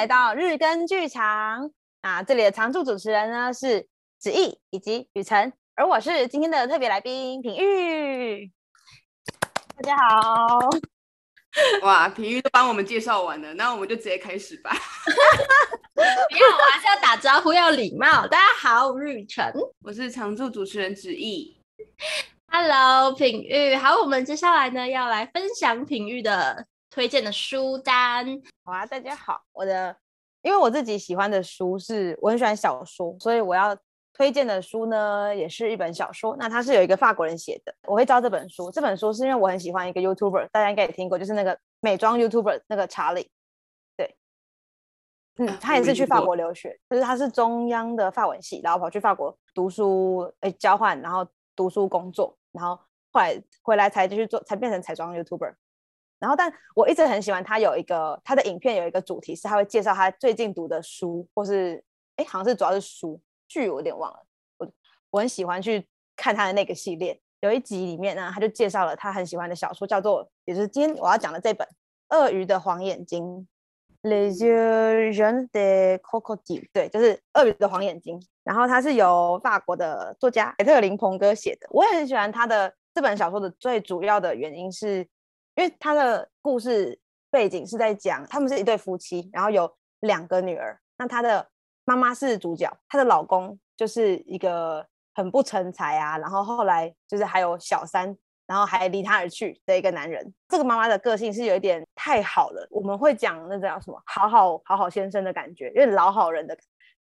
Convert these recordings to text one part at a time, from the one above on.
来到日更剧场啊！这里的常驻主持人呢是子毅以及雨辰，而我是今天的特别来宾品玉。大家好！哇，品玉都帮我们介绍完了，那我们就直接开始吧。不要，我还是要打招呼，要礼貌。大家好，我是雨辰，我是常驻主持人子毅。Hello，品玉。好，我们接下来呢要来分享品玉的推荐的书单。好啊，大家好，我的，因为我自己喜欢的书是，我很喜欢小说，所以我要推荐的书呢也是一本小说。那它是有一个法国人写的，我会知道这本书。这本书是因为我很喜欢一个 YouTuber，大家应该也听过，就是那个美妆 YouTuber 那个查理。对，嗯，他也是去法国留学，就是他是中央的法文系，然后跑去法国读书，哎，交换，然后读书工作。然后后来回来才继续做，才变成彩妆 YouTuber。然后，但我一直很喜欢他有一个他的影片有一个主题是他会介绍他最近读的书，或是哎，好像是主要是书剧，我有点忘了。我我很喜欢去看他的那个系列。有一集里面呢，他就介绍了他很喜欢的小说，叫做也就是今天我要讲的这本《鳄鱼的黄眼睛》（Les yeux de coco die。对，就是鳄鱼的黄眼睛。然后他是由法国的作家凯特琳·彭哥写的，我也很喜欢他的这本小说的最主要的原因是，因为他的故事背景是在讲他们是一对夫妻，然后有两个女儿，那他的妈妈是主角，她的老公就是一个很不成才啊，然后后来就是还有小三，然后还离他而去的一个男人。这个妈妈的个性是有一点太好了，我们会讲那叫什么好好好好先生的感觉，有点老好人的。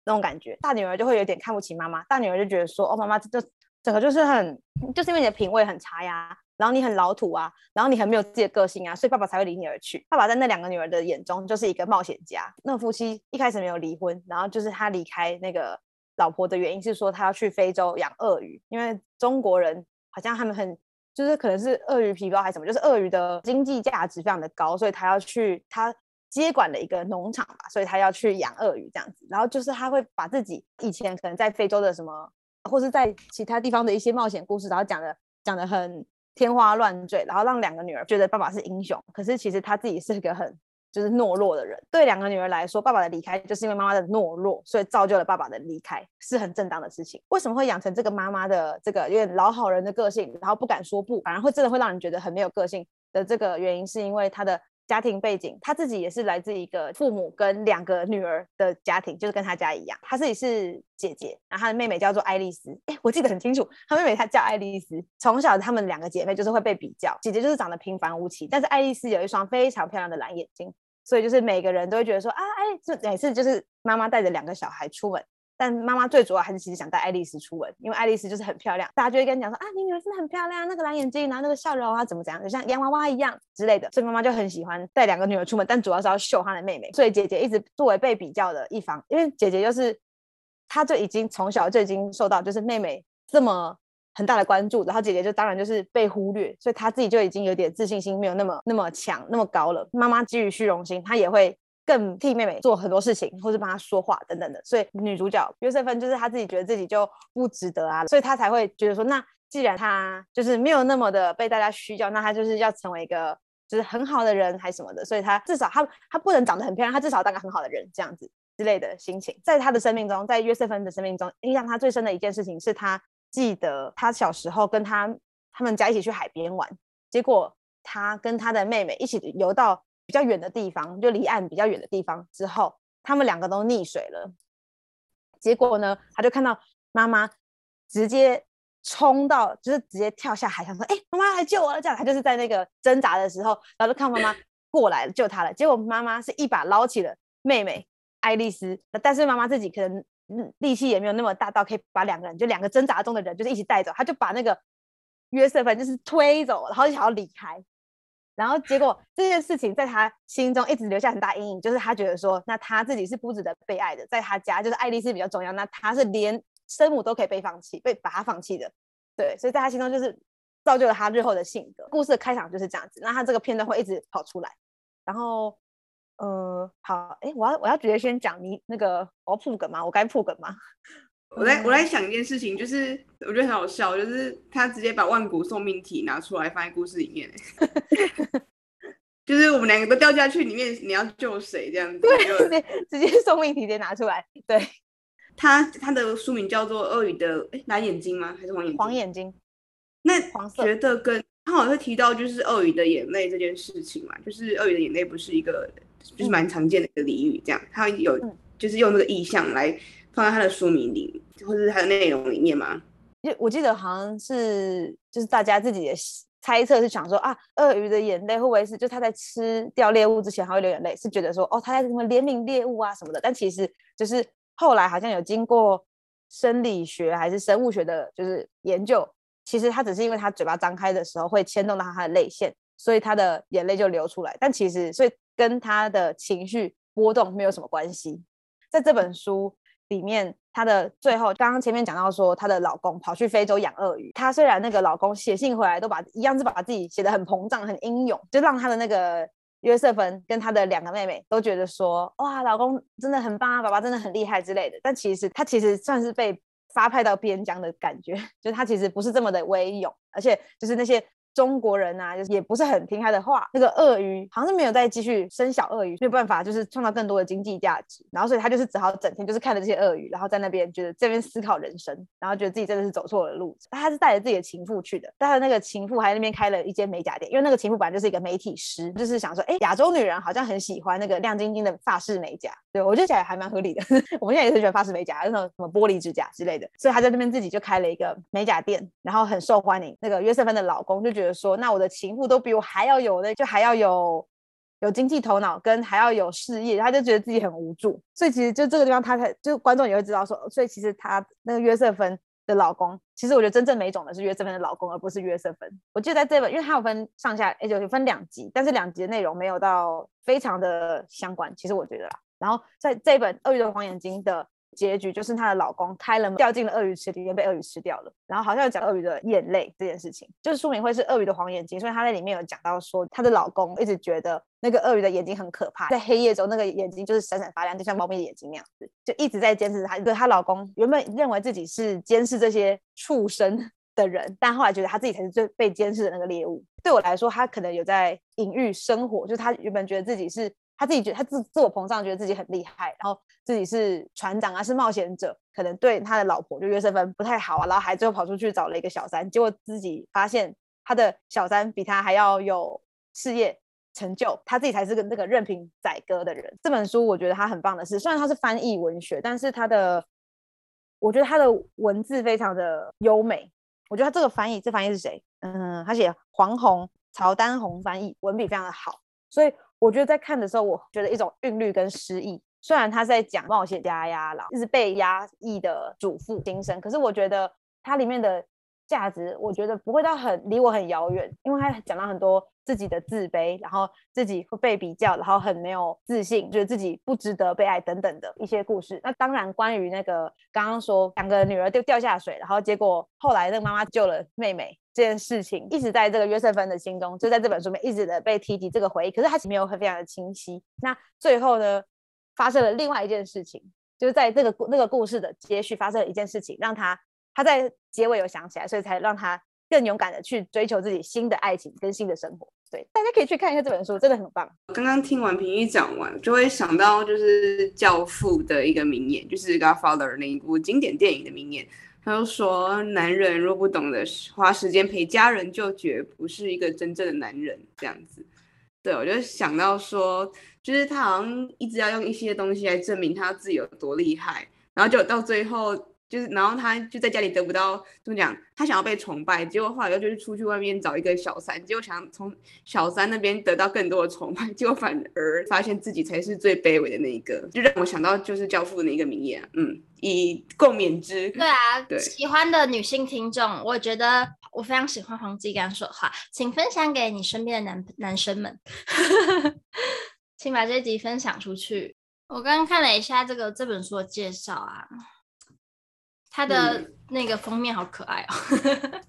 那种感觉，大女儿就会有点看不起妈妈。大女儿就觉得说：“哦，妈妈这整个就是很，就是因为你的品味很差呀，然后你很老土啊，然后你很没有自己的个性啊，所以爸爸才会离你而去。爸爸在那两个女儿的眼中就是一个冒险家。那夫妻一开始没有离婚，然后就是他离开那个老婆的原因是说他要去非洲养鳄鱼，因为中国人好像他们很就是可能是鳄鱼皮包还是什么，就是鳄鱼的经济价值非常的高，所以他要去他。”接管了一个农场吧，所以他要去养鳄鱼这样子。然后就是他会把自己以前可能在非洲的什么，或是在其他地方的一些冒险故事，然后讲的讲的很天花乱坠，然后让两个女儿觉得爸爸是英雄。可是其实他自己是一个很就是懦弱的人。对两个女儿来说，爸爸的离开就是因为妈妈的懦弱，所以造就了爸爸的离开，是很正当的事情。为什么会养成这个妈妈的这个有点老好人的个性，然后不敢说不，反而会真的会让人觉得很没有个性的这个原因，是因为他的。家庭背景，他自己也是来自一个父母跟两个女儿的家庭，就是跟他家一样。他自己是姐姐，然后他的妹妹叫做爱丽丝。哎，我记得很清楚，他妹妹她叫爱丽丝。从小他们两个姐妹就是会被比较，姐姐就是长得平凡无奇，但是爱丽丝有一双非常漂亮的蓝眼睛，所以就是每个人都会觉得说啊，哎，就每次就是妈妈带着两个小孩出门。但妈妈最主要还是其实想带爱丽丝出门，因为爱丽丝就是很漂亮，大家就会跟你讲说啊，你女儿真的很漂亮，那个蓝眼睛，然后那个笑容啊，怎么怎样，就像洋娃娃一样之类的。所以妈妈就很喜欢带两个女儿出门，但主要是要秀她的妹妹。所以姐姐一直作为被比较的一方，因为姐姐就是她就已经从小就已经受到就是妹妹这么很大的关注，然后姐姐就当然就是被忽略，所以她自己就已经有点自信心没有那么那么强那么高了。妈妈基于虚荣心，她也会。更替妹妹做很多事情，或是帮她说话等等的，所以女主角约瑟芬就是她自己觉得自己就不值得啊，所以她才会觉得说，那既然她就是没有那么的被大家需要，那她就是要成为一个就是很好的人还是什么的，所以她至少她她不能长得很漂亮，她至少当个很好的人这样子之类的心情。在她的生命中，在约瑟芬的生命中，印象她最深的一件事情是她记得她小时候跟她他们家一起去海边玩，结果她跟她的妹妹一起游到。比较远的地方，就离岸比较远的地方之后，他们两个都溺水了。结果呢，他就看到妈妈直接冲到，就是直接跳下海，想说：“哎、欸，妈妈来救我了！”这样，他就是在那个挣扎的时候，然后就看妈妈过来救他了。结果妈妈是一把捞起了妹妹爱丽丝，但是妈妈自己可能力气也没有那么大到可以把两个人，就两个挣扎中的人，就是一起带走。他就把那个约瑟芬就是推走，然后就想要离开。然后结果这件事情在他心中一直留下很大阴影，就是他觉得说，那他自己是不值得被爱的，在他家就是爱丽丝比较重要，那他是连生母都可以被放弃，被把他放弃的，对，所以在他心中就是造就了他日后的性格。故事的开场就是这样子，那他这个片段会一直跑出来，然后，呃，好，哎，我要我要直接先讲你那个我要铺梗吗？我该铺梗吗？我在我在想一件事情，就是我觉得很好笑，就是他直接把万古送命题拿出来放在故事里面，就是我们两个都掉下去里面，你要救谁这样子？对，直接直接送命题直接拿出来。对，他他的书名叫做《鳄鱼的诶蓝眼睛吗？还是黄眼睛？黄眼睛。那黄色觉得跟他好像会提到就是鳄鱼的眼泪这件事情嘛，就是鳄鱼的眼泪不是一个就是蛮常见的一个俚语，这样他有就是用这个意象来放在他的书名里或者是他的内容里面吗？就我记得好像是就是大家自己的。猜测是想说啊，鳄鱼的眼泪会不会是就他在吃掉猎物之前还会流眼泪？是觉得说哦，他在什么怜悯猎物啊什么的？但其实就是后来好像有经过生理学还是生物学的，就是研究，其实他只是因为他嘴巴张开的时候会牵动到他的泪腺，所以他的眼泪就流出来。但其实所以跟他的情绪波动没有什么关系。在这本书里面。她的最后，刚刚前面讲到说，她的老公跑去非洲养鳄鱼。她虽然那个老公写信回来，都把一样是把自己写得很膨胀、很英勇，就让她的那个约瑟芬跟她的两个妹妹都觉得说，哇，老公真的很棒啊，爸爸真的很厉害之类的。但其实她其实算是被发派到边疆的感觉，就是他其实不是这么的威勇，而且就是那些。中国人啊，就是也不是很听他的话。那个鳄鱼好像是没有再继续生小鳄鱼，没有办法，就是创造更多的经济价值。然后所以他就是只好整天就是看着这些鳄鱼，然后在那边觉得这边思考人生，然后觉得自己真的是走错了路。他是带着自己的情妇去的，但他那个情妇还在那边开了一间美甲店，因为那个情妇本来就是一个美体师，就是想说，哎，亚洲女人好像很喜欢那个亮晶晶的法式美甲。对，我觉得起来还蛮合理的。我们现在也是喜欢法式美甲，那种什么玻璃指甲之类的。所以他在那边自己就开了一个美甲店，然后很受欢迎。那个约瑟芬的老公就觉得说，那我的情妇都比我还要有的，就还要有有经济头脑，跟还要有事业，他就觉得自己很无助。所以其实就这个地方，他才就观众也会知道说，所以其实他那个约瑟芬的老公，其实我觉得真正没种的是约瑟芬的老公，而不是约瑟芬。我记得在这本，因为他有分上下，也就分两集，但是两集的内容没有到非常的相关。其实我觉得啦，然后在这本《鳄鱼的黄眼睛》的。结局就是她的老公开了门，掉进了鳄鱼池里面，被鳄鱼吃掉了。然后好像有讲鳄鱼的眼泪这件事情，就是书名会是鳄鱼的黄眼睛，所以她在里面有讲到说，她的老公一直觉得那个鳄鱼的眼睛很可怕，在黑夜中那个眼睛就是闪闪发亮，就像猫咪的眼睛那样子，就一直在监视她。对，她老公原本认为自己是监视这些畜生的人，但后来觉得他自己才是最被监视的那个猎物。对我来说，他可能有在隐喻生活，就是他原本觉得自己是。他自己觉得他自自我膨胀，觉得自己很厉害，然后自己是船长啊，是冒险者，可能对他的老婆就约瑟芬不太好啊，然后还最后跑出去找了一个小三，结果自己发现他的小三比他还要有事业成就，他自己才是个那个任凭宰割的人。这本书我觉得他很棒的是，虽然他是翻译文学，但是他的我觉得他的文字非常的优美。我觉得他这个翻译，这翻译是谁？嗯，他写黄宏、曹丹红翻译，文笔非常的好，所以。我觉得在看的时候，我觉得一种韵律跟诗意。虽然他在讲冒险家呀，然后一直被压抑的主妇精神，可是我觉得它里面的价值，我觉得不会到很离我很遥远，因为他讲到很多自己的自卑，然后自己会被比较，然后很没有自信，觉得自己不值得被爱等等的一些故事。那当然，关于那个刚刚说两个女儿就掉下水，然后结果后来那个妈妈救了妹妹。这件事情一直在这个约瑟芬的心中，就在这本书里面一直的被提及这个回忆，可是他没有很非常的清晰。那最后呢，发生了另外一件事情，就是在这个那个故事的接续发生了一件事情，让他他在结尾有想起来，所以才让他更勇敢的去追求自己新的爱情跟新的生活。对，大家可以去看一下这本书，真的很棒。刚刚听完平玉讲完，就会想到就是《教父》的一个名言，就是《Godfather》那一部经典电影的名言。他就说：“男人若不懂得花时间陪家人，就绝不是一个真正的男人。”这样子，对，我就想到说，就是他好像一直要用一些东西来证明他自己有多厉害，然后就到最后。就是，然后他就在家里得不到怎么讲，他想要被崇拜，结果后来又就是出去外面找一个小三，结果想从小三那边得到更多的崇拜，结果反而发现自己才是最卑微的那一个，就让我想到就是教父的那一个名言，嗯，以共勉之。对啊，对，喜欢的女性听众，我觉得我非常喜欢黄基刚说的话，请分享给你身边的男男生们，请把这集分享出去。我刚刚看了一下这个这本书的介绍啊。它的那个封面好可爱哦，嗯、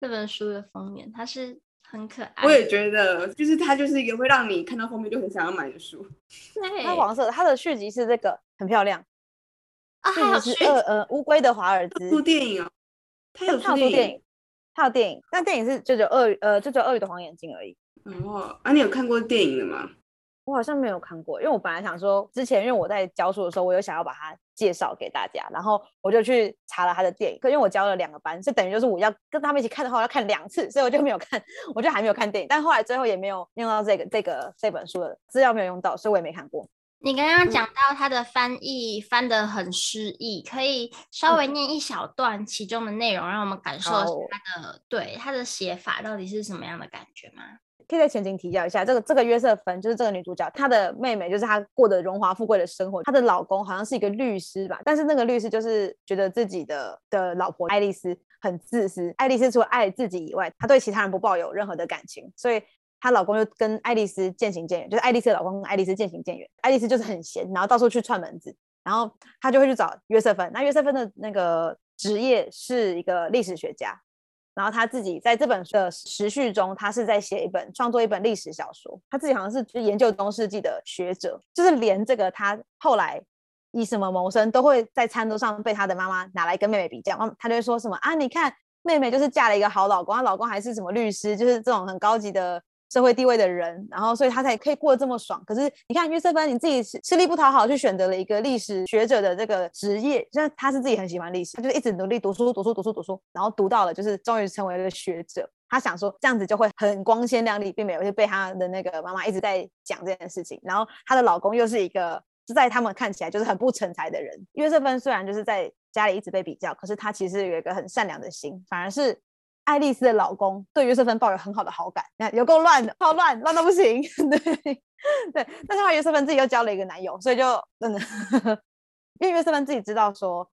这本书的封面它是很可爱。我也觉得，就是它就是一个会让你看到封面就很想要买的书。对，它黄色的，它的续集是这个，很漂亮。啊，续集是呃呃乌龟的华尔兹。出电影哦，它有出电影，它有电影，它有电影，但电影是就只有鳄鱼呃就只有鳄鱼的黄眼睛而已。哦，啊，你有看过电影的吗？我好像没有看过，因为我本来想说，之前因为我在教书的时候，我有想要把它介绍给大家，然后我就去查了他的电影。可因为我教了两个班，就等于就是我要跟他们一起看的话，我要看两次，所以我就没有看，我就还没有看电影。但后来最后也没有用到这个这个这本书的资料没有用到，所以我也没看过。你刚刚讲到他的翻译翻得很诗意，可以稍微念一小段其中的内容，让我们感受他的对他的写法到底是什么样的感觉吗？可以在前情提要一下，这个这个约瑟芬就是这个女主角，她的妹妹就是她过得荣华富贵的生活，她的老公好像是一个律师吧，但是那个律师就是觉得自己的的老婆爱丽丝很自私，爱丽丝除了爱自己以外，她对其他人不抱有任何的感情，所以她老公就跟爱丽丝渐行渐远，就是爱丽丝的老公跟爱丽丝渐行渐远，爱丽丝就是很闲，然后到处去串门子，然后她就会去找约瑟芬，那约瑟芬的那个职业是一个历史学家。然后他自己在这本的时序中，他是在写一本创作一本历史小说。他自己好像是就研究中世纪的学者，就是连这个他后来以什么谋生，都会在餐桌上被他的妈妈拿来跟妹妹比较。他就会说什么啊，你看妹妹就是嫁了一个好老公，她老公还是什么律师，就是这种很高级的。社会地位的人，然后所以他才可以过得这么爽。可是你看约瑟芬，你自己吃力不讨好，去选择了一个历史学者的这个职业，像他是自己很喜欢历史，他就一直努力读书，读书，读书，读书，然后读到了，就是终于成为了学者。他想说这样子就会很光鲜亮丽，并没有就被他的那个妈妈一直在讲这件事情。然后她的老公又是一个，就在他们看起来就是很不成才的人。约瑟芬虽然就是在家里一直被比较，可是他其实有一个很善良的心，反而是。爱丽丝的老公对约瑟芬抱有很好的好感，你看有够乱的，超乱，乱到不行。对对，但是后来约瑟芬自己又交了一个男友，所以就真的，因为约瑟芬自己知道说，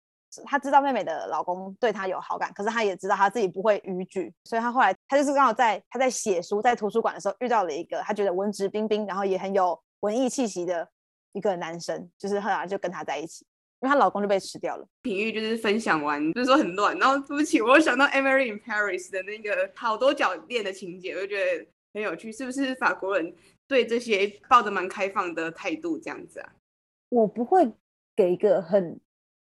他知道妹妹的老公对她有好感，可是他也知道他自己不会逾矩，所以他后来他就是刚好在他在写书在图书馆的时候遇到了一个他觉得文质彬彬，然后也很有文艺气息的一个男生，就是后来就跟他在一起。因为她老公就被吃掉了。品諭就是分享完，就是说很乱。然后对不起，我又想到《Emily in Paris》的那个好多角恋的情节，我就觉得很有趣。是不是法国人对这些抱着蛮开放的态度这样子啊？我不会给一个很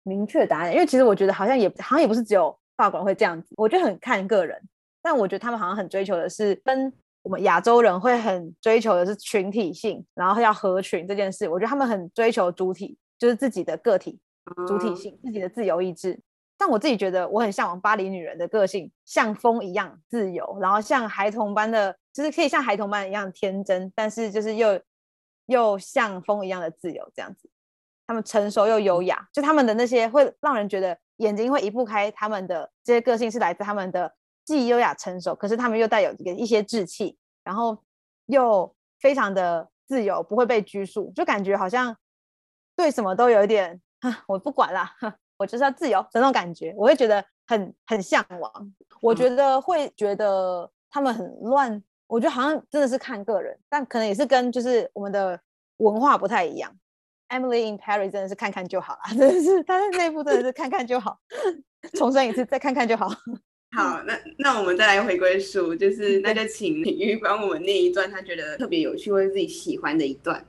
明确的答案，因为其实我觉得好像也好像也不是只有法国人会这样子。我觉得很看个人，但我觉得他们好像很追求的是跟我们亚洲人会很追求的是群体性，然后要合群这件事。我觉得他们很追求主体。就是自己的个体主体性，自己的自由意志。但我自己觉得，我很向往巴黎女人的个性，像风一样自由，然后像孩童般的，就是可以像孩童般一样天真，但是就是又又像风一样的自由，这样子。他们成熟又优雅，就他们的那些会让人觉得眼睛会移不开他们的这些个性，是来自他们的既优雅成熟，可是他们又带有一个一些稚气，然后又非常的自由，不会被拘束，就感觉好像。对什么都有一点，我不管啦，我就是要自由的那种感觉，我会觉得很很向往。我觉得会觉得他们很乱，我觉得好像真的是看个人，但可能也是跟就是我们的文化不太一样。Emily in Paris 真的是看看就好了，真的是他的那部真的是看看就好，重生一次再看看就好。好，那那我们再来回归书，就是那就请李玉帮我们念一段他觉得特别有趣或者自己喜欢的一段。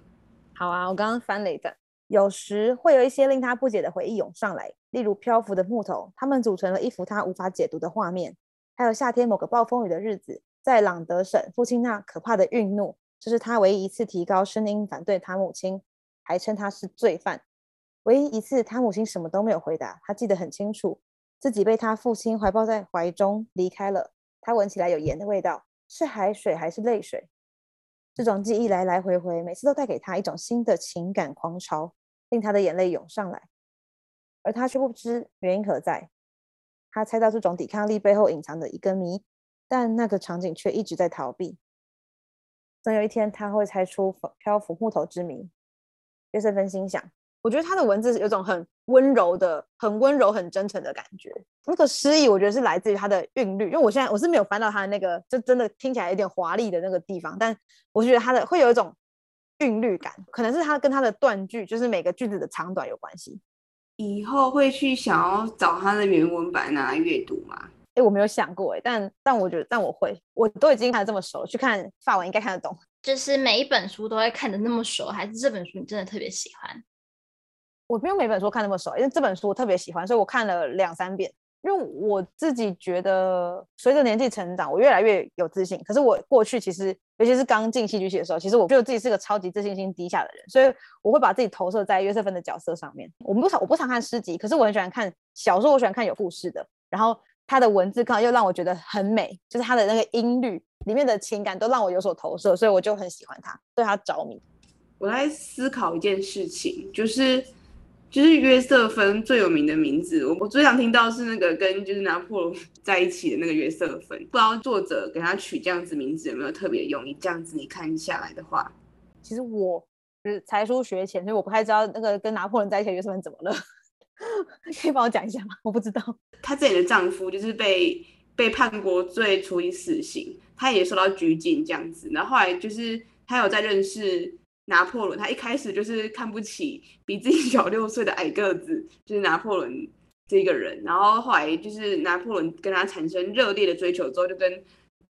好啊，我刚刚翻了一段。有时会有一些令他不解的回忆涌上来，例如漂浮的木头，它们组成了一幅他无法解读的画面。还有夏天某个暴风雨的日子，在朗德省，父亲那可怕的愠怒，这是他唯一一次提高声音反对他母亲，还称他是罪犯。唯一一次，他母亲什么都没有回答。他记得很清楚，自己被他父亲怀抱在怀中离开了。他闻起来有盐的味道，是海水还是泪水？这种记忆来来回回，每次都带给他一种新的情感狂潮。令他的眼泪涌上来，而他却不知原因何在。他猜到这种抵抗力背后隐藏的一个谜，但那个场景却一直在逃避。总有一天，他会猜出漂浮木头之谜。约瑟芬心想：我觉得他的文字有种很温柔的、很温柔、很真诚的感觉。那个诗意，我觉得是来自于他的韵律。因为我现在我是没有翻到他的那个，就真的听起来有点华丽的那个地方，但我觉得他的会有一种。韵律感，可能是它跟它的断句，就是每个句子的长短有关系。以后会去想要找它的原文版拿来阅读吗？哎，我没有想过哎，但但我觉得，但我会，我都已经看得这么熟，去看法文应该看得懂。就是每一本书都会看得那么熟，还是这本书你真的特别喜欢？我没有每本书看那么熟，因为这本书我特别喜欢，所以我看了两三遍。因为我自己觉得，随着年纪成长，我越来越有自信。可是我过去其实，尤其是刚进戏剧系的时候，其实我觉得自己是个超级自信心低下的人，所以我会把自己投射在约瑟芬的角色上面。我们不常我不常看诗集，可是我很喜欢看小说，我喜欢看有故事的。然后他的文字可能又让我觉得很美，就是他的那个音律里面的情感都让我有所投射，所以我就很喜欢他，对他着迷。我在思考一件事情，就是。就是约瑟芬最有名的名字，我我最想听到是那个跟就是拿破仑在一起的那个约瑟芬，不知道作者给他取这样子名字有没有特别用意？这样子你看下来的话，其实我是才疏学浅，所以我不太知道那个跟拿破仑在一起的约瑟芬怎么了，可以帮我讲一下吗？我不知道。她自己的丈夫就是被被判过罪，处以死刑，她也受到拘禁这样子，然后后来就是她有在认识。拿破仑，他一开始就是看不起比自己小六岁的矮个子，就是拿破仑这个人。然后后来就是拿破仑跟他产生热烈的追求之后，就跟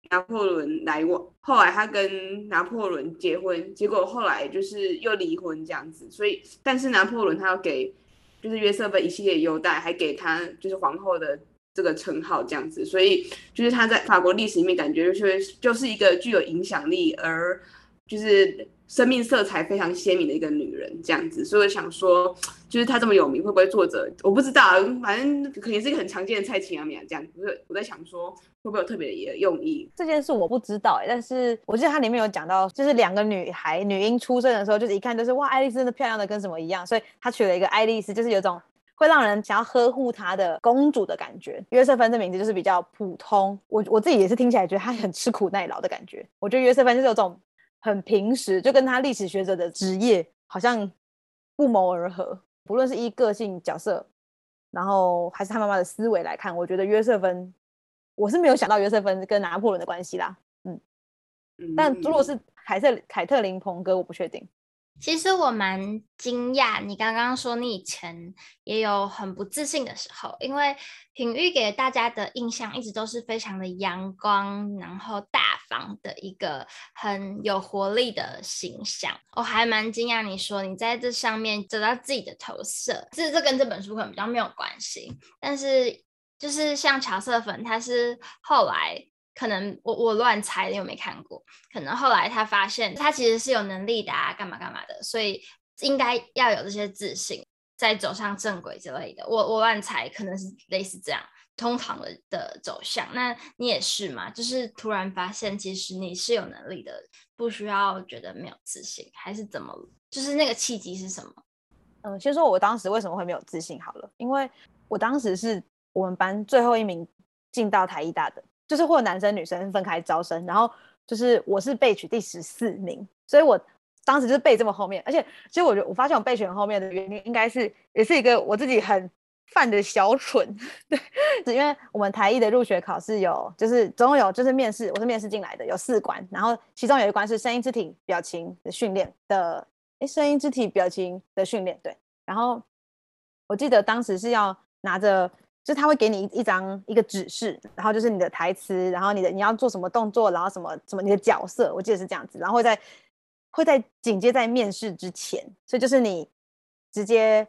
拿破仑来往。后来他跟拿破仑结婚，结果后来就是又离婚这样子。所以，但是拿破仑他要给就是约瑟芬一系列优待，还给他就是皇后的这个称号这样子。所以，就是他在法国历史里面感觉就是就是一个具有影响力而就是。生命色彩非常鲜明的一个女人，这样子，所以我想说，就是她这么有名，会不会作者我不知道，反正肯定是一个很常见的蔡琴阿米亚这样子。我在想说，会不会有特别的用意？这件事我不知道、但是我记得它里面有讲到，就是两个女孩女婴出生的时候，就是一看就是哇，爱丽丝真的漂亮的跟什么一样，所以她取了一个爱丽丝，就是有种会让人想要呵护她的公主的感觉。约瑟芬这名字就是比较普通，我我自己也是听起来觉得她很吃苦耐劳的感觉。我觉得约瑟芬就是有种。很平实，就跟他历史学者的职业好像不谋而合。不论是依个性角色，然后还是他妈妈的思维来看，我觉得约瑟芬，我是没有想到约瑟芬跟拿破仑的关系啦。嗯，但如果是凯特凯特琳彭哥，我不确定。其实我蛮惊讶，你刚刚说你以前也有很不自信的时候，因为品玉给大家的印象一直都是非常的阳光，然后大方的一个很有活力的形象。我还蛮惊讶你说你在这上面找到自己的投射，这这跟这本书可能比较没有关系，但是就是像乔瑟芬，他是后来。可能我我乱猜，你又没看过。可能后来他发现他其实是有能力的啊，干嘛干嘛的，所以应该要有这些自信，再走上正轨之类的。我我乱猜，可能是类似这样通常的的走向。那你也是嘛？就是突然发现其实你是有能力的，不需要觉得没有自信，还是怎么？就是那个契机是什么？嗯，先说我当时为什么会没有自信好了，因为我当时是我们班最后一名进到台艺大的。就是或男生女生分开招生，然后就是我是备取第十四名，所以我当时就是备这么后面，而且其实我觉得我发现我备选后面的原因，应该是也是一个我自己很犯的小蠢，对，是因为我们台艺的入学考试有，就是总共有就是面试，我是面试进来的，有四关，然后其中有一关是声音、肢体、表情的训练的，哎，声音、肢体、表情的训练，对，然后我记得当时是要拿着。就他会给你一张一个指示，然后就是你的台词，然后你的你要做什么动作，然后什么什么你的角色，我记得是这样子，然后会在会在紧接在面试之前，所以就是你直接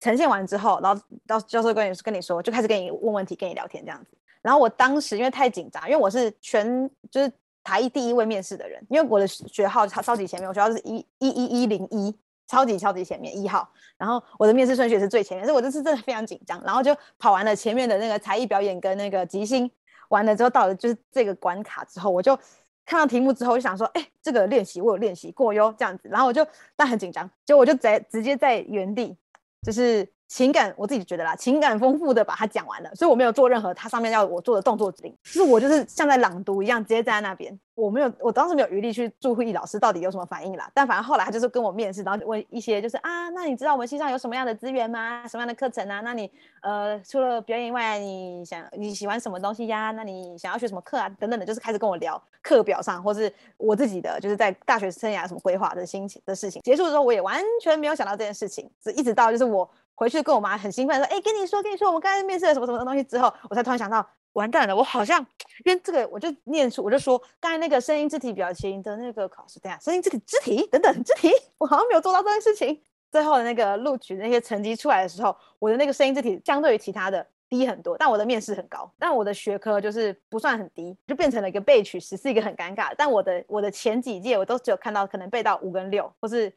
呈现完之后，然后到教授跟你跟你说，就开始跟你问问题，跟你聊天这样子。然后我当时因为太紧张，因为我是全就是台艺第一位面试的人，因为我的学号超超级前面，我学号是一一一一零一。超级超级前面一号，然后我的面试顺序也是最前面，所以我这次真的非常紧张，然后就跑完了前面的那个才艺表演跟那个即兴，完了之后到了就是这个关卡之后，我就看到题目之后我就想说，哎，这个练习我有练习过哟，这样子，然后我就但很紧张，就我就在直接在原地就是。情感我自己觉得啦，情感丰富的把它讲完了，所以我没有做任何它上面要我做的动作指令，是我就是像在朗读一样，直接站在那边，我没有，我当时没有余力去注意老师到底有什么反应啦。但反正后来他就是跟我面试，然后问一些就是啊，那你知道我们系上有什么样的资源吗？什么样的课程啊？那你呃除了表演以外，你想你喜欢什么东西呀？那你想要学什么课啊？等等的，就是开始跟我聊课表上或是我自己的就是在大学生涯什么规划的心情的事情。结束的时候，我也完全没有想到这件事情，是一直到就是我。回去跟我妈很兴奋说：“哎、跟你说，跟你说，我们刚才面试了什么什么东西之后，我才突然想到，完蛋了，我好像因为这个，我就念出，我就说刚才那个声音、肢体、表情的那个考试，等下声音、肢体、肢体等等肢体，我好像没有做到这件事情。最后的那个录取那些成绩出来的时候，我的那个声音、肢体相对于其他的低很多，但我的面试很高，但我的学科就是不算很低，就变成了一个备取十是一个很尴尬。但我的我的前几届我都只有看到可能背到五跟六，或是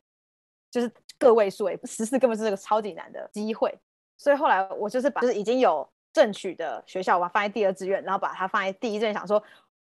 就是个位数，哎，十四根本是个超级难的机会。所以后来我就是把就是已经有正取的学校，我放在第二志愿，然后把它放在第一志愿，想说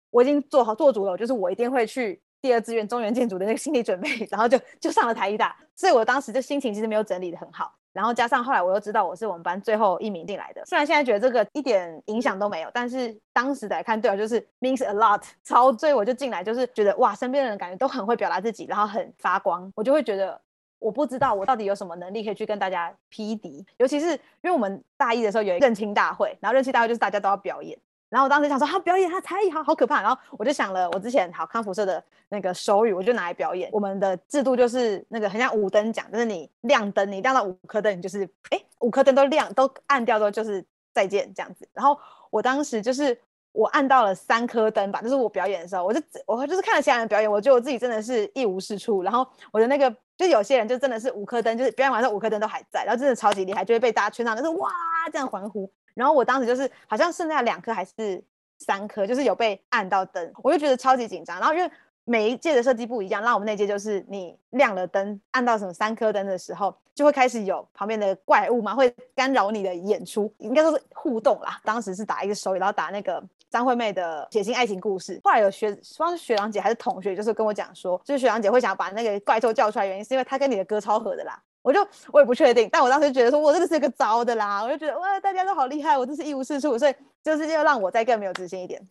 我已经做好做足了，就是我一定会去第二志愿中原建筑的那个心理准备，然后就就上了台艺大。所以我当时就心情其实没有整理得很好。然后加上后来我又知道我是我们班最后一名进来的，虽然现在觉得这个一点影响都没有，但是当时来看，对啊，就是 means a lot。超，所以我就进来，就是觉得哇，身边的人感觉都很会表达自己，然后很发光，我就会觉得我不知道我到底有什么能力可以去跟大家匹敌，尤其是因为我们大一的时候有一个认亲大会，然后认亲大会就是大家都要表演。然后我当时想说，他、啊、表演他才艺好好可怕。然后我就想了，我之前好康辅社的那个手语，我就拿来表演。我们的制度就是那个很像五灯奖，就是你亮灯，你亮到五颗灯，你就是哎五颗灯都亮都暗掉都就是再见这样子。然后我当时就是我按到了三颗灯吧，就是我表演的时候，我就我就是看了其他人表演，我觉得我自己真的是一无是处。然后我的那个就有些人就真的是五颗灯，就是表演完之后五颗灯都还在，然后真的超级厉害，就会被大家全场就是哇这样欢呼。然后我当时就是好像剩下两颗还是三颗，就是有被按到灯，我就觉得超级紧张。然后因为每一届的设计不一样，那我们那届就是你亮了灯，按到什么三颗灯的时候，就会开始有旁边的怪物嘛，会干扰你的演出，应该说是互动啦。当时是打一个手语，然后打那个张惠妹的《血腥爱情故事》。后来有学，不知道是学长姐还是同学，就是跟我讲说，就是学长姐会想要把那个怪兽叫出来，原因是因为他跟你的歌超合的啦。我就我也不确定，但我当时觉得说，我这个是一个招的啦，我就觉得哇，大家都好厉害，我真是一无是处，所以就是又让我再更没有自信一点。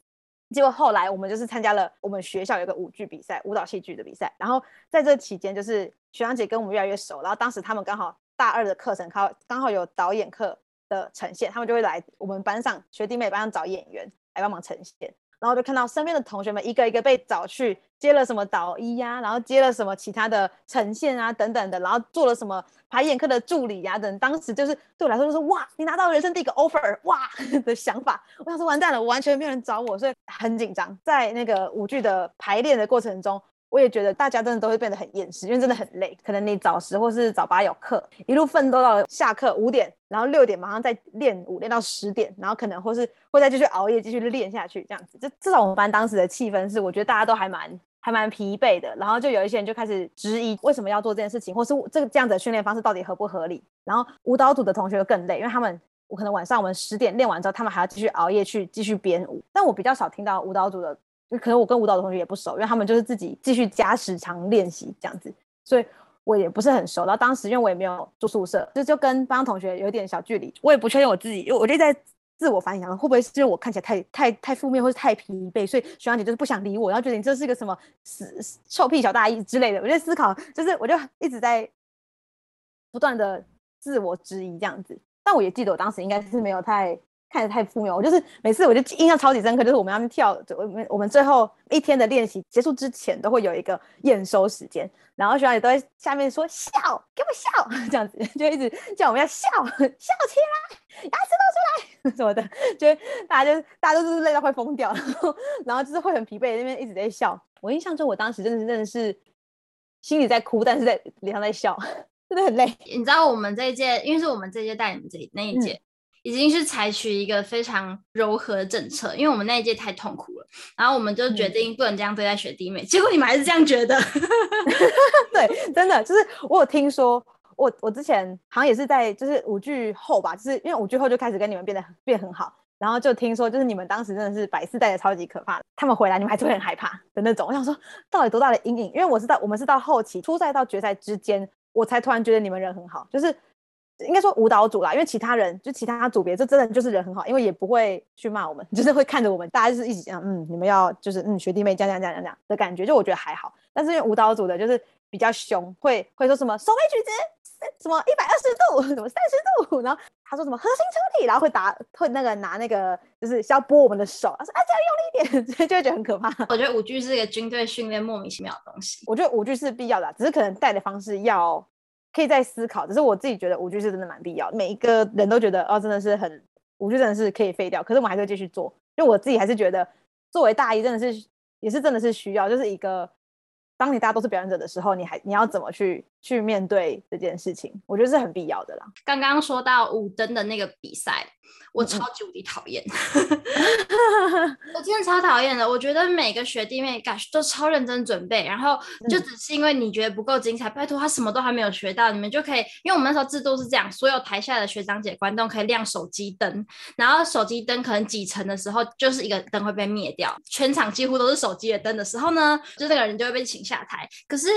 结果后来我们就是参加了我们学校有个舞剧比赛，舞蹈戏剧的比赛。然后在这期间，就是学长姐跟我们越来越熟，然后当时他们刚好大二的课程刚刚好有导演课的呈现，他们就会来我们班上学弟妹班上找演员来帮忙呈现。然后就看到身边的同学们一个一个被找去接了什么导医呀、然后接了什么其他的呈现啊等等的，然后做了什么排演课的助理呀、等。当时就是对我来说就是哇，你拿到人生第一个 offer 哇的想法。我想说完蛋了，我完全没有人找我，所以很紧张。在那个舞剧的排练的过程中。我也觉得大家真的都会变得很厌世，因为真的很累。可能你早十或是早八有课，一路奋斗到下课五点，然后六点马上再练舞练到十点，然后可能或是会再继续熬夜继续练下去这样子。就至少我们班当时的气氛是，我觉得大家都还蛮还蛮疲惫的。然后就有一些人就开始质疑为什么要做这件事情，或是这个这样子的训练方式到底合不合理。然后舞蹈组的同学更累，因为他们我可能晚上我们十点练完之后，他们还要继续熬夜去继续编舞。但我比较少听到舞蹈组的。可能我跟舞蹈的同学也不熟，因为他们就是自己继续加时长练习这样子，所以我也不是很熟。然后当时因为我也没有住宿舍，就就跟班上同学有点小距离。我也不确定我自己，因为我就在自我反省，会不会是因为我看起来太太太负面，或是太疲惫，所以学长姐就是不想理我，然后觉得你这是个什么死臭屁小大一之类的。我就思考，就是我就一直在不断的自我质疑这样子。但我也记得我当时应该是没有太。看着太负面，我就是每次我就印象超级深刻，就是我们要跳，我们我们最后一天的练习结束之前都会有一个验收时间，然后学长也都在下面说笑，给我笑，这样子就一直叫我们要笑，笑起来，牙齿露出来 什么的，就大家就大家都是累到快疯掉，然 后然后就是会很疲惫，那边一直在笑。我印象中我当时真的是真的是心里在哭，但是在脸上在笑，真的很累。你知道我们这一届，因为是我们这一届带你们这那一届。嗯已经是采取一个非常柔和的政策，因为我们那一届太痛苦了，然后我们就决定不能这样对待学弟妹。嗯、结果你们还是这样觉得？对，真的就是我有听说，我我之前好像也是在就是五剧后吧，就是因为五剧后就开始跟你们变得变很好，然后就听说就是你们当时真的是百事带的超级可怕，他们回来你们还是会很害怕的那种。我想说到底多大的阴影？因为我是到我们是到后期初赛到决赛之间，我才突然觉得你们人很好，就是。应该说舞蹈组啦，因为其他人就其他组别，这真的就是人很好，因为也不会去骂我们，就是会看着我们，大家就是一起讲，嗯，你们要就是嗯，学弟妹这样这样这样这样的感觉，就我觉得还好。但是因为舞蹈组的就是比较凶，会会说什么手回曲直，什么一百二十度，什么三十度，然后他说什么核心抽力，然后会打会那个拿那个就是要拨我们的手，他说啊这样用力一点，就会觉得很可怕。我觉得舞剧是一个军队训练莫名其妙的东西。我觉得舞剧是必要的，只是可能带的方式要。可以再思考，只是我自己觉得舞剧是真的蛮必要。每一个人都觉得哦，真的是很舞剧真的是可以废掉，可是我们还是会继续做。因为我自己还是觉得，作为大一真的是也是真的是需要，就是一个当你大家都是表演者的时候，你还你要怎么去去面对这件事情，我觉得是很必要的啦。刚刚说到五灯的那个比赛，我超级无敌讨厌，我真的超讨厌的。我觉得每个学弟妹都超认真准备，然后就只是因为你觉得不够精彩，拜托他什么都还没有学到，你们就可以，因为我们那时候制度是这样，所有台下的学长姐观众可以亮手机灯，然后手机灯可能几层的时候，就是一个灯会被灭掉，全场几乎都是手机的灯的时候呢，就那个人就会被请下台。可是。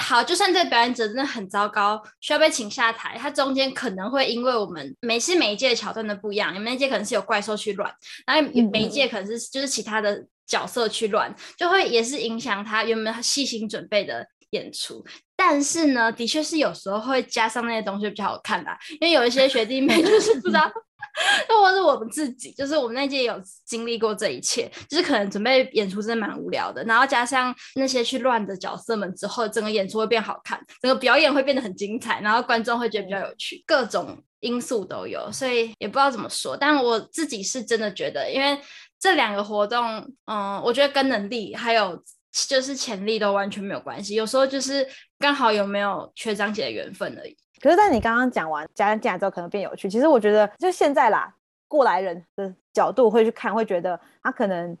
好，就算这个表演者真的很糟糕，需要被请下台，他中间可能会因为我们每次每一届桥段的不一样，你们那届可能是有怪兽去乱，然后每一届可能是就是其他的角色去乱，就会也是影响他原本细心准备的演出。但是呢，的确是有时候会加上那些东西比较好看的，因为有一些学弟妹 就是不知道。又或是我们自己，就是我们那届有经历过这一切，就是可能准备演出真的蛮无聊的，然后加上那些去乱的角色们之后，整个演出会变好看，整个表演会变得很精彩，然后观众会觉得比较有趣，各种因素都有，所以也不知道怎么说。但我自己是真的觉得，因为这两个活动，嗯，我觉得跟能力还有就是潜力都完全没有关系，有时候就是刚好有没有学长姐的缘分而已。可是，在你刚刚讲完加进来之后，可能变有趣。其实我觉得，就现在啦，过来人的角度会去看，会觉得他可能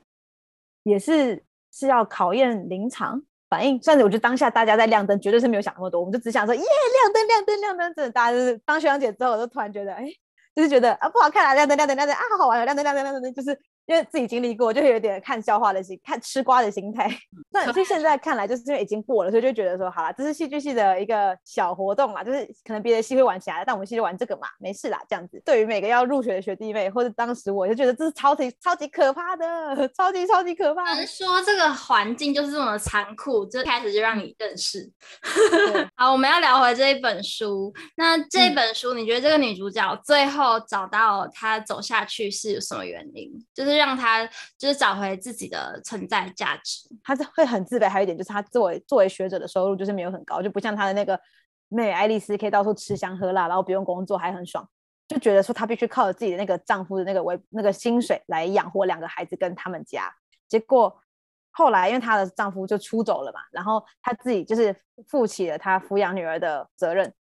也是是要考验临场反应。算是我觉得当下大家在亮灯，绝对是没有想那么多，我们就只想说耶，亮灯，亮灯，亮灯。真的，大家就是当学长姐之后，我就突然觉得，哎，就是觉得啊不好看啊，亮灯，亮灯，亮灯啊，好好玩，亮灯，亮灯，亮灯，就是。因为自己经历过，就有点看笑话的心，看吃瓜的心态。那就现在看来，就是因为已经过了，所以就觉得说，好了，这是戏剧系的一个小活动啦，就是可能别的系会玩起来，但我们系就玩这个嘛，没事啦，这样子。对于每个要入学的学弟妹，或者当时我就觉得这是超级超级可怕的，超级超级可怕。能说这个环境就是这么残酷，就开始就让你认识。好，我们要聊回这一本书。那这本书，你觉得这个女主角最后找到她走下去是有什么原因？就是。让他就是找回自己的存在价值，他会很自卑。还有一点就是，他作为作为学者的收入就是没有很高，就不像他的那个妹爱丽丝可以到处吃香喝辣，然后不用工作还很爽，就觉得说他必须靠着自己的那个丈夫的那个为那个薪水来养活两个孩子跟他们家。结果后来因为她的丈夫就出走了嘛，然后她自己就是负起了她抚养女儿的责任。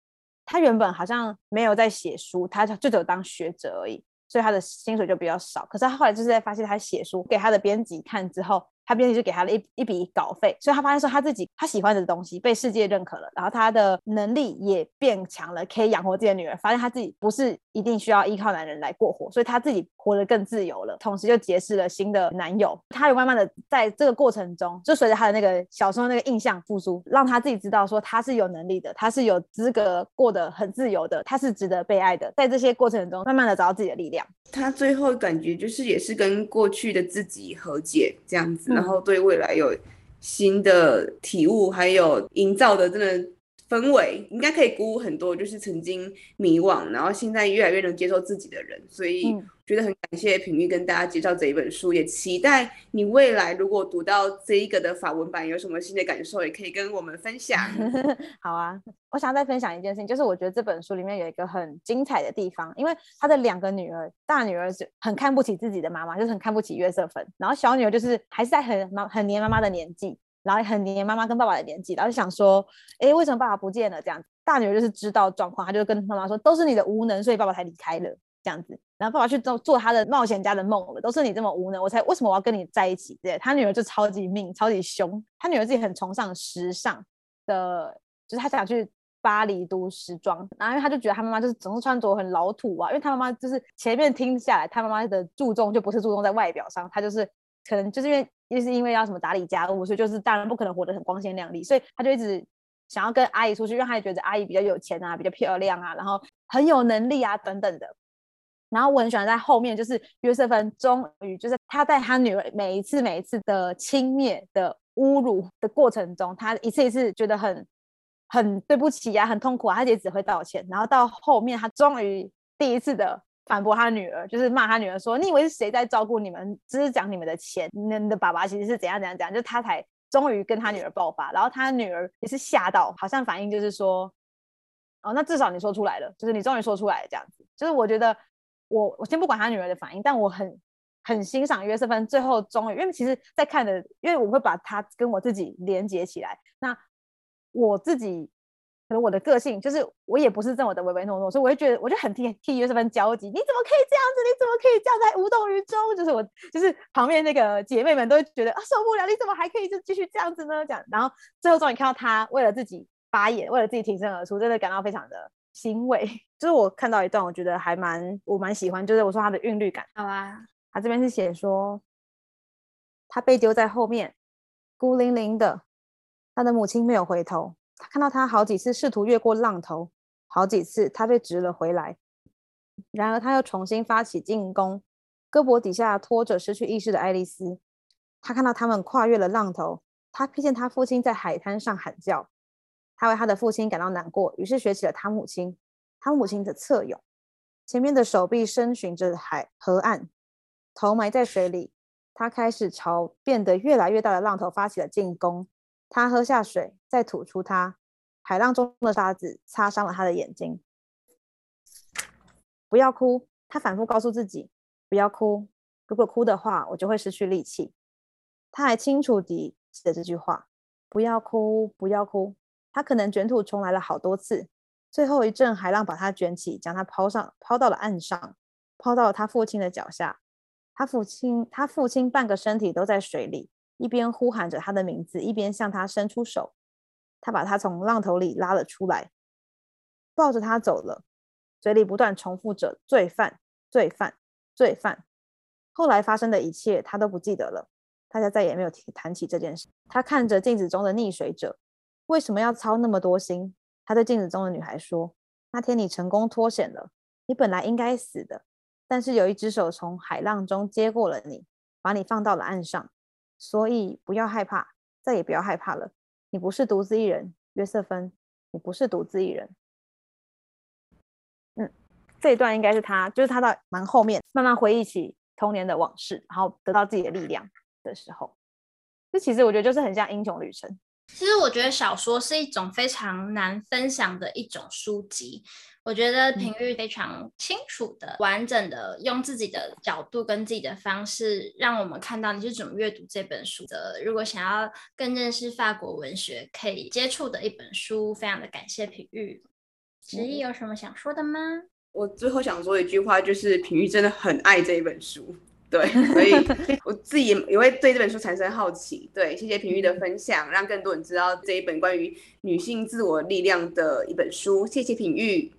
她原本好像没有在写书，她就只有当学者而已。所以他的薪水就比较少，可是他后来就是在发现他写书给他的编辑看之后。他编辑就给他了一一笔稿费，所以他发现说他自己他喜欢的东西被世界认可了，然后他的能力也变强了，可以养活自己的女儿。发现他自己不是一定需要依靠男人来过活，所以他自己活得更自由了。同时就结识了新的男友。他有慢慢的在这个过程中，就随着他的那个小时候那个印象复苏，让他自己知道说他是有能力的，他是有资格过得很自由的，他是值得被爱的。在这些过程中，慢慢的找到自己的力量。他最后感觉就是也是跟过去的自己和解这样子。然后对未来有新的体悟，还有营造的真的氛围，应该可以鼓舞很多，就是曾经迷惘，然后现在越来越能接受自己的人，所以。觉得很感谢品玉跟大家介绍这一本书，也期待你未来如果读到这一个的法文版有什么新的感受，也可以跟我们分享。好啊，我想再分享一件事情，就是我觉得这本书里面有一个很精彩的地方，因为他的两个女儿，大女儿是很看不起自己的妈妈，就是很看不起约瑟芬，然后小女儿就是还是在很妈很黏妈妈的年纪，然后很黏妈妈跟爸爸的年纪，然后就想说，哎，为什么爸爸不见了？这样子，大女儿就是知道状况，她就跟妈妈说，都是你的无能，所以爸爸才离开了。这样子，然后爸爸去做做他的冒险家的梦了，都是你这么无能，我才为什么我要跟你在一起？对，他女儿就超级命，超级凶。他女儿自己很崇尚时尚的，就是他想去巴黎读时装，然后因为他就觉得他妈妈就是总是穿着很老土啊，因为他妈妈就是前面听下来，他妈妈的注重就不是注重在外表上，他就是可能就是因为就是因为要什么打理家务，所以就是当然不可能活得很光鲜亮丽，所以他就一直想要跟阿姨出去，因为他也觉得阿姨比较有钱啊，比较漂亮啊，然后很有能力啊等等的。然后我很喜欢在后面，就是约瑟芬终于就是他在他女儿每一次每一次的轻蔑的侮辱的过程中，他一次一次觉得很很对不起、啊，很痛苦啊，他也只会道歉。然后到后面，他终于第一次的反驳他女儿，就是骂他女儿说：“你以为是谁在照顾你们？只是讲你们的钱，你的爸爸其实是怎样怎样怎样。”就他才终于跟他女儿爆发，然后他女儿也是吓到，好像反应就是说：“哦，那至少你说出来了，就是你终于说出来了，这样子。”就是我觉得。我我先不管他女儿的反应，但我很很欣赏约瑟芬最后终于，因为其实，在看的，因为我会把他跟我自己连接起来。那我自己可能我的个性就是我也不是这么的唯唯诺诺，所以我会觉得我就很替替约瑟芬焦急。你怎么可以这样子？你怎么可以这样在无动于衷？就是我就是旁边那个姐妹们都会觉得啊受不了，你怎么还可以就继续这样子呢？这样，然后最后终于看到他为了自己发言，为了自己挺身而出，真的感到非常的欣慰。就是我看到一段，我觉得还蛮我蛮喜欢，就是我说他的韵律感。好啊，他这边是写说他被丢在后面，孤零零的，他的母亲没有回头。他看到他好几次试图越过浪头，好几次他被直了回来，然而他又重新发起进攻，胳膊底下拖着失去意识的爱丽丝。他看到他们跨越了浪头，他瞥见他父亲在海滩上喊叫，他为他的父亲感到难过，于是学起了他母亲。他母亲的侧泳，前面的手臂深寻着海河岸，头埋在水里，他开始朝变得越来越大的浪头发起了进攻。他喝下水，再吐出它。海浪中的沙子擦伤了他的眼睛。不要哭，他反复告诉自己，不要哭。如果哭的话，我就会失去力气。他还清楚地记得这句话：不要哭，不要哭。他可能卷土重来了好多次。最后一阵海浪把他卷起，将他抛上，抛到了岸上，抛到了他父亲的脚下。他父亲，他父亲半个身体都在水里。一边呼喊着他的名字，一边向他伸出手。他把他从浪头里拉了出来，抱着他走了，嘴里不断重复着“罪犯，罪犯，罪犯”。后来发生的一切，他都不记得了。大家再也没有提谈起这件事。他看着镜子中的溺水者，为什么要操那么多心？他对镜子中的女孩说：“那天你成功脱险了，你本来应该死的，但是有一只手从海浪中接过了你，把你放到了岸上。”所以不要害怕，再也不要害怕了。你不是独自一人，约瑟芬，你不是独自一人。嗯，这一段应该是他，就是他到蛮后面，慢慢回忆起童年的往事，然后得到自己的力量的时候。这其实我觉得就是很像英雄旅程。其实我觉得小说是一种非常难分享的一种书籍。我觉得品玉非常清楚的、完整的用自己的角度跟自己的方式，让我们看到你是怎么阅读这本书的。如果想要更认识法国文学，可以接触的一本书。非常的感谢品玉。十一有什么想说的吗？我最后想说一句话，就是品玉真的很爱这一本书。对，所以 我自己也会对这本书产生好奇。对，谢谢品玉的分享，让更多人知道这一本关于女性自我力量的一本书。谢谢品玉。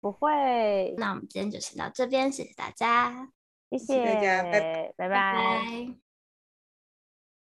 不会，那我们今天就先到这边，谢谢大家，谢谢大家，拜拜。拜拜。